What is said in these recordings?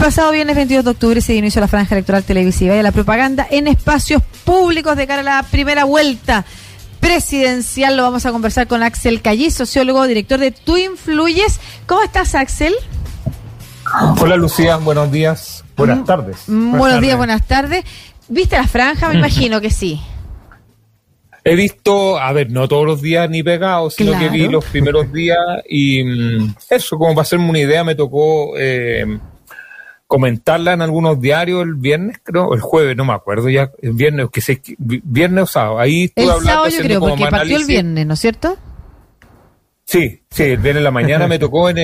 pasado viernes 22 de octubre se inició la franja electoral televisiva y la propaganda en espacios públicos de cara a la primera vuelta presidencial. Lo vamos a conversar con Axel Callí, sociólogo, director de Tú Influyes. ¿Cómo estás, Axel? Hola, Lucía. Buenos días. Buenas mm, tardes. buenos días, buenas tardes. ¿Viste la franja? Me imagino que sí. He visto, a ver, no todos los días ni pegados, sino que vi los primeros días y mm, eso, como para hacerme una idea, me tocó eh, comentarla en algunos diarios el viernes, creo, el jueves, no me acuerdo ya, el viernes, que sé, viernes o sábado. Ahí estuve el hablando. Sábado yo creo, porque partió el viernes, ¿no es cierto? Sí, sí, el viernes en la mañana me tocó en,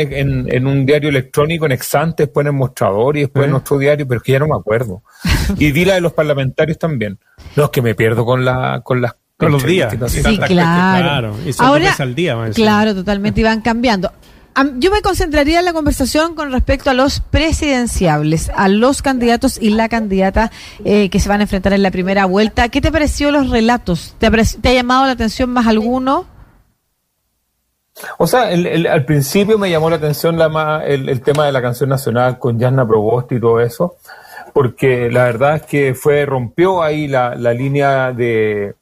en, un diario electrónico, en Exante, después en el Mostrador y después en otro diario, pero es que ya no me acuerdo. Y vi la de los parlamentarios también. No, es que me pierdo con, la, con las con los días. Sí, claro. Ahora, al día, claro, totalmente, iban cambiando. Yo me concentraría en la conversación con respecto a los presidenciables, a los candidatos y la candidata eh, que se van a enfrentar en la primera vuelta. ¿Qué te pareció los relatos? ¿Te, ha llamado la atención más alguno? O sea, al principio me llamó la atención la el, tema de la canción nacional con Jasna Provost y todo eso, porque la verdad es que fue rompió ahí la línea de,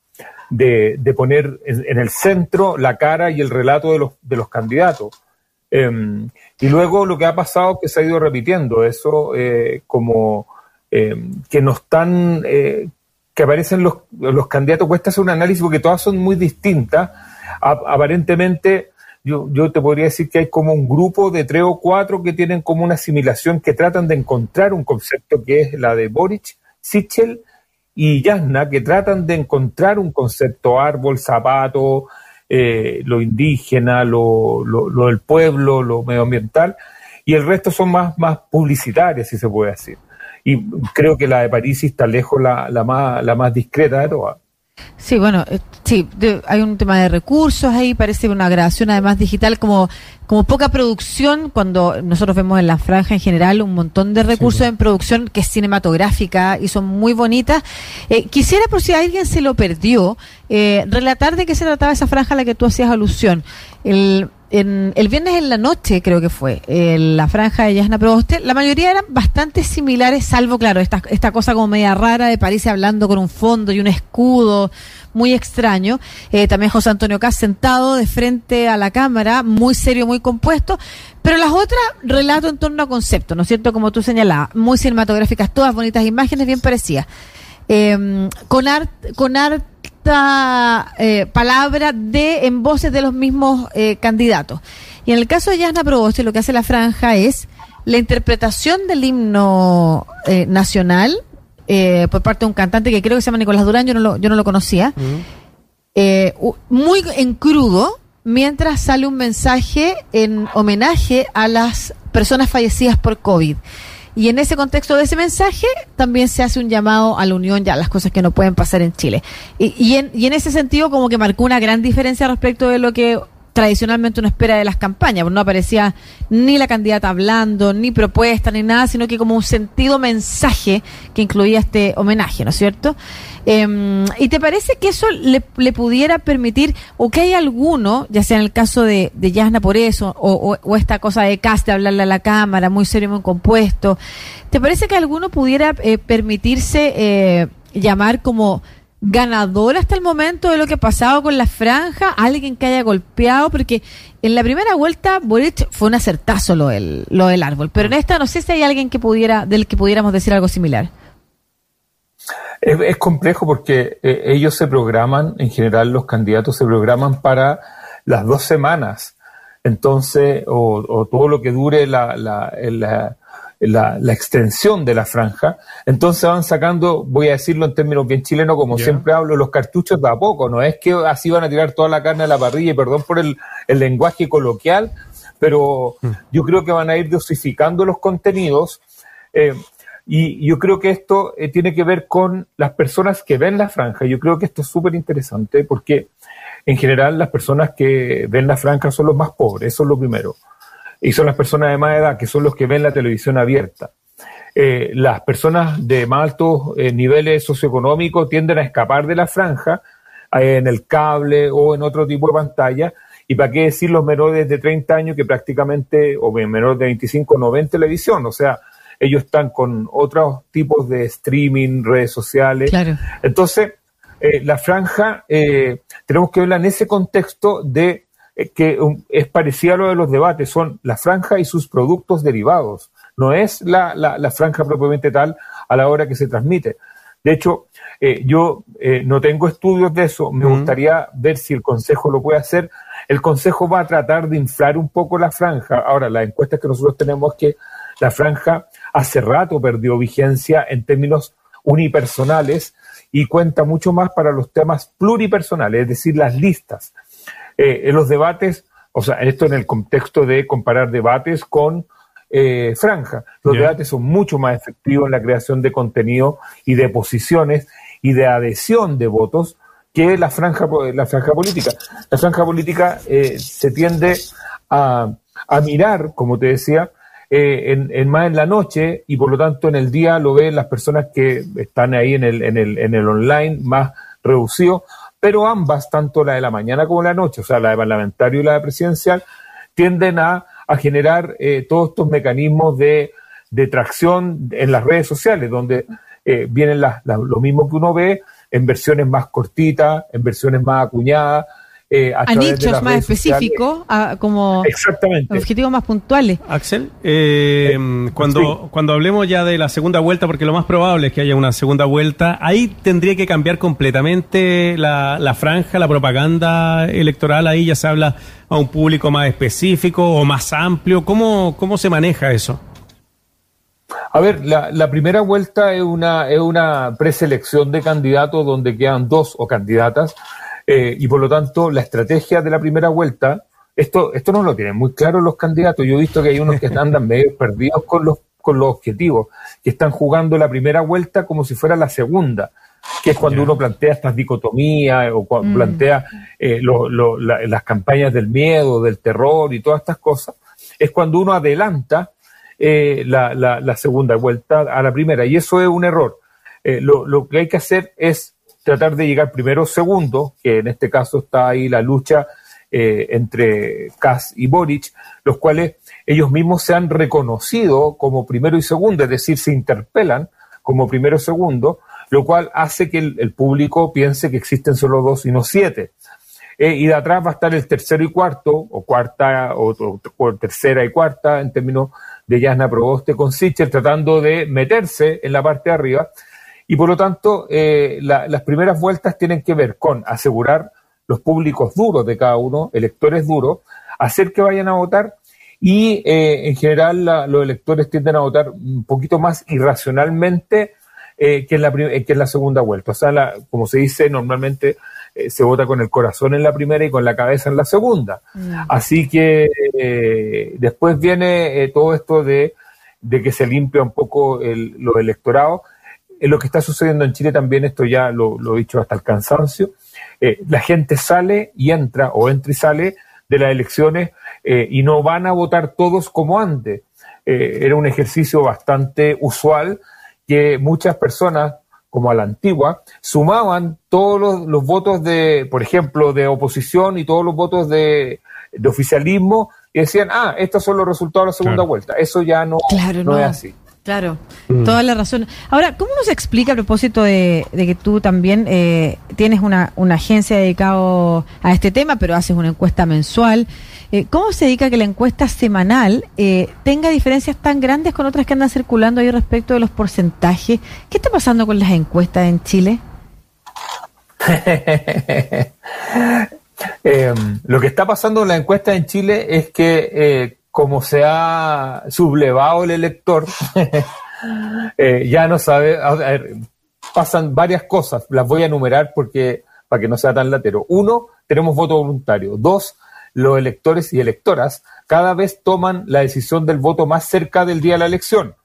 de, poner en, el centro la cara y el relato de los, de los candidatos. Em, y luego lo que ha pasado es que se ha ido repitiendo eso eh, como em, que no están, eh, que aparecen los, los candidatos, cuesta hacer un análisis porque todas son muy distintas. aparentemente, yo, yo te podría decir que hay como un grupo de tres o cuatro que tienen como una asimilación, que tratan de encontrar un concepto que es la de Boric, Sichel y Yasna que tratan de encontrar un concepto árbol, zapato, eh, lo indígena, lo, lo, del pueblo, lo medioambiental, y el resto son más, más publicitarias, si se puede decir. Y creo que la de París está lejos la, la, más, la más discreta de todas. Sí, bueno, eh, sí, hay un tema de recursos ahí, parece una grabación además digital como, como poca producción, cuando nosotros vemos en la franja en general un montón de recursos en producción que es cinematográfica y son muy bonitas. Eh, quisiera, por si alguien se lo perdió, eh, relatar de qué se trataba esa franja a la que tú hacías alusión. El, en, el viernes en la noche, creo que fue, en la franja de Yasna Proboste, la mayoría eran bastante similares, salvo, claro, esta, esta cosa como media rara de París hablando con un fondo y un escudo, muy extraño. Eh, también José Antonio Cas sentado de frente a la cámara, muy serio, muy compuesto. Pero las otras relato en torno a conceptos, ¿no es cierto? Como tú señalabas, muy cinematográficas, todas bonitas imágenes, bien parecidas. Eh, con, art, con art esta eh, palabra de en voces de los mismos eh, candidatos. Y en el caso de Yasna Proboste, lo que hace la franja es la interpretación del himno eh, nacional por parte de un cantante que creo que se llama Nicolás Durán, yo no lo, yo no lo conocía, muy en crudo, mientras sale un mensaje en homenaje a las personas fallecidas por COVID. Y en ese contexto de ese mensaje también se hace un llamado a la unión ya las cosas que no pueden pasar en Chile. Y, y, en, y en ese sentido como que marcó una gran diferencia respecto de lo que tradicionalmente uno espera de las campañas, no aparecía ni la candidata hablando, ni propuesta, ni nada, sino que como un sentido mensaje que incluía este homenaje, ¿no es cierto? Em, ¿Y te parece que eso le, pudiera permitir, o que hay alguno, ya sea en el caso de, de Yasna por eso, o, o, esta cosa de cast, de hablarle a la cámara, muy serio, muy compuesto, ¿te parece que alguno pudiera eh, permitirse eh, llamar como ganador hasta el momento de lo que ha pasado con la franja, alguien que haya golpeado, porque en la primera vuelta Boric fue un acertazo lo del, lo del árbol, pero en esta no sé si hay alguien que pudiera, del que pudiéramos decir algo similar. Es, complejo porque eh, ellos se programan, en general los candidatos se programan para las dos semanas, entonces, o, todo lo que dure la, la la, extensión de la franja, entonces van sacando, voy a decirlo en términos bien chilenos, como siempre hablo, los cartuchos de a poco, no es que así van a tirar toda la carne a la parrilla, y perdón por el, lenguaje coloquial, pero mm. yo creo que van a ir dosificando los contenidos. Eh, y yo creo que esto eh, tiene que ver con las personas que ven la franja. Yo creo que esto es súper interesante porque en general las personas que ven la franja son los más pobres, eso es lo primero y son las personas de más edad, que son los que ven la televisión abierta. Eh, las personas de más altos eh, niveles socioeconómicos tienden a escapar de la franja eh, en el cable o en otro tipo de pantalla. Y para qué decir los menores de 30 años que prácticamente, o menores de 25 no ven televisión. O sea, ellos están con otros tipos de streaming, redes sociales. Entonces, la franja tenemos que verla en ese contexto de que es parecida a lo de los debates, son la franja y sus productos derivados, no es la, la, franja propiamente tal a la hora que se transmite. De hecho, yo no tengo estudios de eso, me gustaría ver si el Consejo lo puede hacer. El Consejo va a tratar de inflar un poco la franja. Ahora, la encuesta que nosotros tenemos es que la franja hace rato perdió vigencia en términos unipersonales y cuenta mucho más para los temas pluripersonales, es decir, las listas. Eh, en los debates, o sea, esto en el contexto de comparar debates con eh, franja. Los debates son mucho más efectivos en la creación de contenido y de posiciones y de adhesión de votos que la franja, la franja política. La franja política eh, se tiende a, a mirar, como te decía, eh, en, más en la noche y por lo tanto en el día lo ven las personas que están ahí en el, en el, en el online más reducido, pero ambas, tanto la de la mañana como la noche, o sea, la de parlamentario y la de presidencial, tienden a, a generar eh, todos estos mecanismos de, de, tracción en las redes sociales, donde eh, vienen las, lo mismo que uno ve en versiones más cortitas, en versiones más acuñadas, eh, a, nichos más específicos, como objetivos más puntuales. Axel, eh, eh, cuando, cuando hablemos ya de la segunda vuelta, porque lo más probable es que haya una segunda vuelta, ahí tendría que cambiar completamente la, la franja, la propaganda electoral, ahí ya se habla a un público más específico o más amplio. ¿Cómo, cómo se maneja eso? A ver, la, la, primera vuelta es una, es una preselección de candidatos donde quedan dos o candidatas eh, y por lo tanto, la estrategia de la primera vuelta, esto, esto no lo tienen muy claro los candidatos. Yo he visto que hay unos que andan medio perdidos con los, con los objetivos, que están jugando la primera vuelta como si fuera la segunda, que es cuando uno plantea estas dicotomías o cuando mm. plantea eh, las campañas del miedo, del terror y todas estas cosas. Es cuando uno adelanta eh, la, la, segunda vuelta a la primera. Y eso es un error. lo, lo que hay que hacer es tratar de llegar primero o segundo, que en este caso está ahí la lucha eh, entre Kass y Boric, los cuales ellos mismos se han reconocido como primero y segundo, es decir, se interpelan como primero y segundo, lo cual hace que el, público piense que existen solo dos y no siete. Eh, y de atrás va a estar el tercero y cuarto, o cuarta, o, tercera y cuarta, en términos de Yasna Proboste con Sichel, tratando de meterse en la parte de arriba y por lo tanto, eh, las primeras vueltas tienen que ver con asegurar los públicos duros de cada uno, electores duros, hacer que vayan a votar y eh, en general los electores tienden a votar un poquito más irracionalmente eh, que, en la, que en la segunda vuelta. O sea, como se dice normalmente, se vota con el corazón en la primera y con la cabeza en la segunda. Mm. Así que después viene todo esto de, de, que se limpia un poco el, los electorados en lo que está sucediendo en Chile también, esto ya lo, he dicho hasta el cansancio, eh, la gente sale y entra o entra y sale de las elecciones eh, y no van a votar todos como antes. Eh, era un ejercicio bastante usual que muchas personas, como a la antigua, sumaban todos los, votos de, por ejemplo, de oposición y todos los votos de, oficialismo y decían, ah, estos son los resultados de la segunda vuelta. Eso ya no, no es así. Claro, mm. toda la razón. Ahora, ¿cómo nos explica a propósito de, que tú también eh, tienes una, agencia dedicada a este tema, pero haces una encuesta mensual? Eh, ¿Cómo se dedica a que la encuesta semanal eh, tenga diferencias tan grandes con otras que andan circulando ahí respecto de los porcentajes? ¿Qué está pasando con las encuestas en Chile? Em, lo que está pasando en la encuesta en Chile es que como se ha sublevado el elector, eh, ya no sabe, pasan varias cosas, las voy a enumerar porque para que no sea tan latero. Uno, tenemos voto voluntario. Dos, los electores y electoras cada vez toman la decisión del voto más cerca del día de la elección.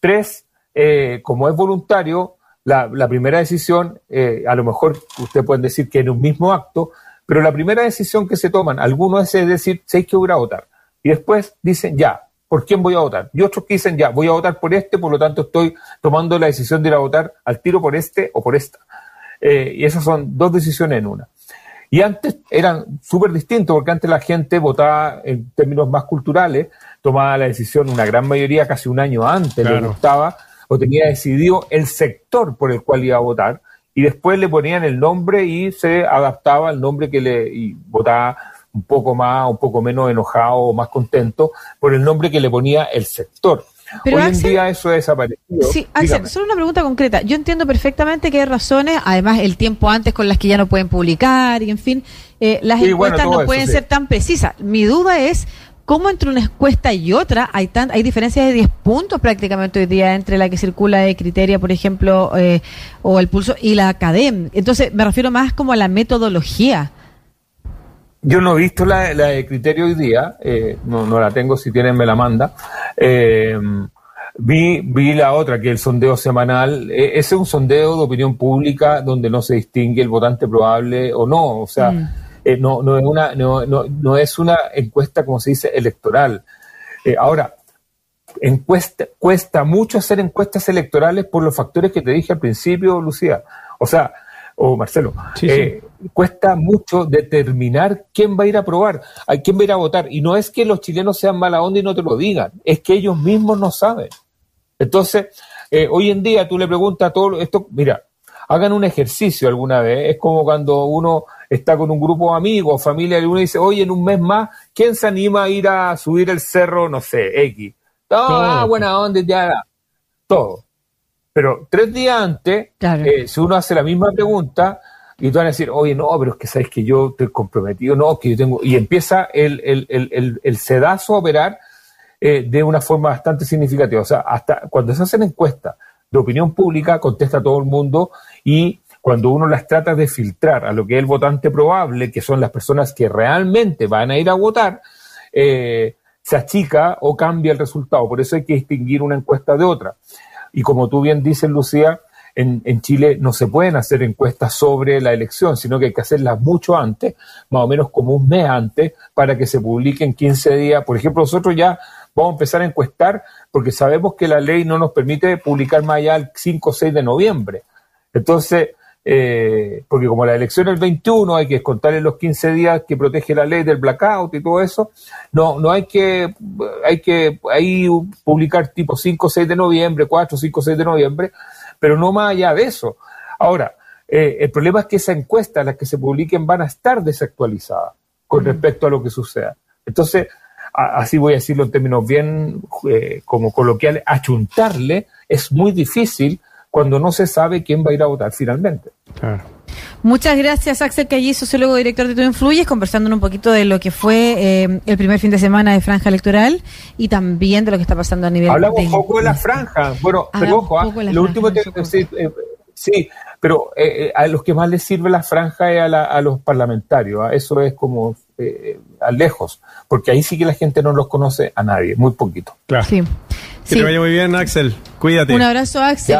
Tres, eh, como es voluntario, la, primera decisión, eh, a lo mejor usted puede decir que en un mismo acto, pero la primera decisión que se toman, algunos es decir, sé que voy a votar y después dicen, ya, ¿por quién voy a votar? Y otros que dicen, ya, voy a votar por este, por lo tanto estoy tomando la decisión de ir a votar al tiro por este o por esta. Eh, y esas son dos decisiones en una. Y antes eran súper distintos, porque antes la gente votaba en términos más culturales, tomaba la decisión una gran mayoría casi un año antes, le gustaba o tenía decidido el sector por el cual iba a votar, y después le ponían el nombre y se adaptaba al nombre que le y votaba un poco más, un poco menos enojado o más contento por el nombre que le ponía el sector. Hoy en día eso ha desaparecido. Sí, Axel, solo una pregunta concreta. Yo entiendo perfectamente que hay razones, además el tiempo antes con las que ya no pueden publicar y en fin, eh, las encuestas no pueden ser tan precisas. Mi duda es cómo entre una encuesta y otra hay tan, hay diferencias de 10 puntos prácticamente hoy día entre la que circula de Criteria, por ejemplo, eh, o el Pulso y la Academ. Entonces, me refiero más como a la metodología. Yo no he visto la, de criterio hoy día, eh, no, no, la tengo, si tienen me la manda. Eh, vi, vi la otra, que es el sondeo semanal. E, ese es un sondeo de opinión pública donde no se distingue el votante probable o no. O sea, mm. eh, no, no, es una, no, no, no, es una encuesta, como se dice, electoral. ahora, encuesta, cuesta mucho hacer encuestas electorales por los factores que te dije al principio, Lucía. O sea, o Marcelo, eh, cuesta mucho determinar quién va a ir a probar, a quién va a ir a votar. Y no es que los chilenos sean mala onda y no te lo digan, es que ellos mismos no saben. Entonces, eh, hoy en día tú le preguntas a todos esto, mira, hagan un ejercicio alguna vez. Es como cuando uno está con un grupo de amigos, familia, y uno dice, oye, en un mes más, ¿quién se anima a ir a subir el cerro, no sé, X? ah, buena onda, ya, todo. Pero tres días antes, eh, si uno hace la misma pregunta, y tú vas a decir, oye, no, pero es que sabes que yo estoy comprometido, no, que yo tengo. Y empieza el, el, el, el sedazo a operar eh, de una forma bastante significativa. O sea, hasta cuando se hacen encuestas de opinión pública, contesta todo el mundo y cuando uno las trata de filtrar a lo que es el votante probable, que son las personas que realmente van a ir a votar, eh, se achica o cambia el resultado. Por eso hay que distinguir una encuesta de otra. Y como tú bien dices, Lucía, en, en, Chile no se pueden hacer encuestas sobre la elección, sino que hay que hacerlas mucho antes, más o menos como un mes antes, para que se publiquen 15 días. Por ejemplo, nosotros ya vamos a empezar a encuestar porque sabemos que la ley no nos permite publicar más allá el 5 o 6 de noviembre. Entonces, eh, porque como la elección es el 21, hay que contarle los 15 días que protege la ley del blackout y todo eso, no, no hay que, hay que ahí publicar tipo 5 o 6 de noviembre, 4, 5 o 6 de noviembre, pero no más allá de eso. Ahora, eh, el problema es que esa encuesta, las que se publiquen, van a estar desactualizadas con respecto a lo que suceda. Entonces, así voy a decirlo en términos bien eh, como coloquiales, achuntarle es muy difícil cuando no se sabe quién va a ir a votar finalmente. Muchas gracias, Axel Callí, sociólogo director de Tú Influyes, conversando un poquito de lo que fue eh, el primer fin de semana de franja electoral y también de lo que está pasando a nivel. Hablamos un poco de la franja. Bueno, pero ojo, ah, lo último que decir, eh, sí, pero eh, a los que más les sirve la franja es a, los parlamentarios. ¿ah? Eso es como a lejos, porque ahí sí que la gente no los conoce a nadie, muy poquito. Claro. Sí. Que te vaya muy bien, Axel. Cuídate. Un abrazo, Axel.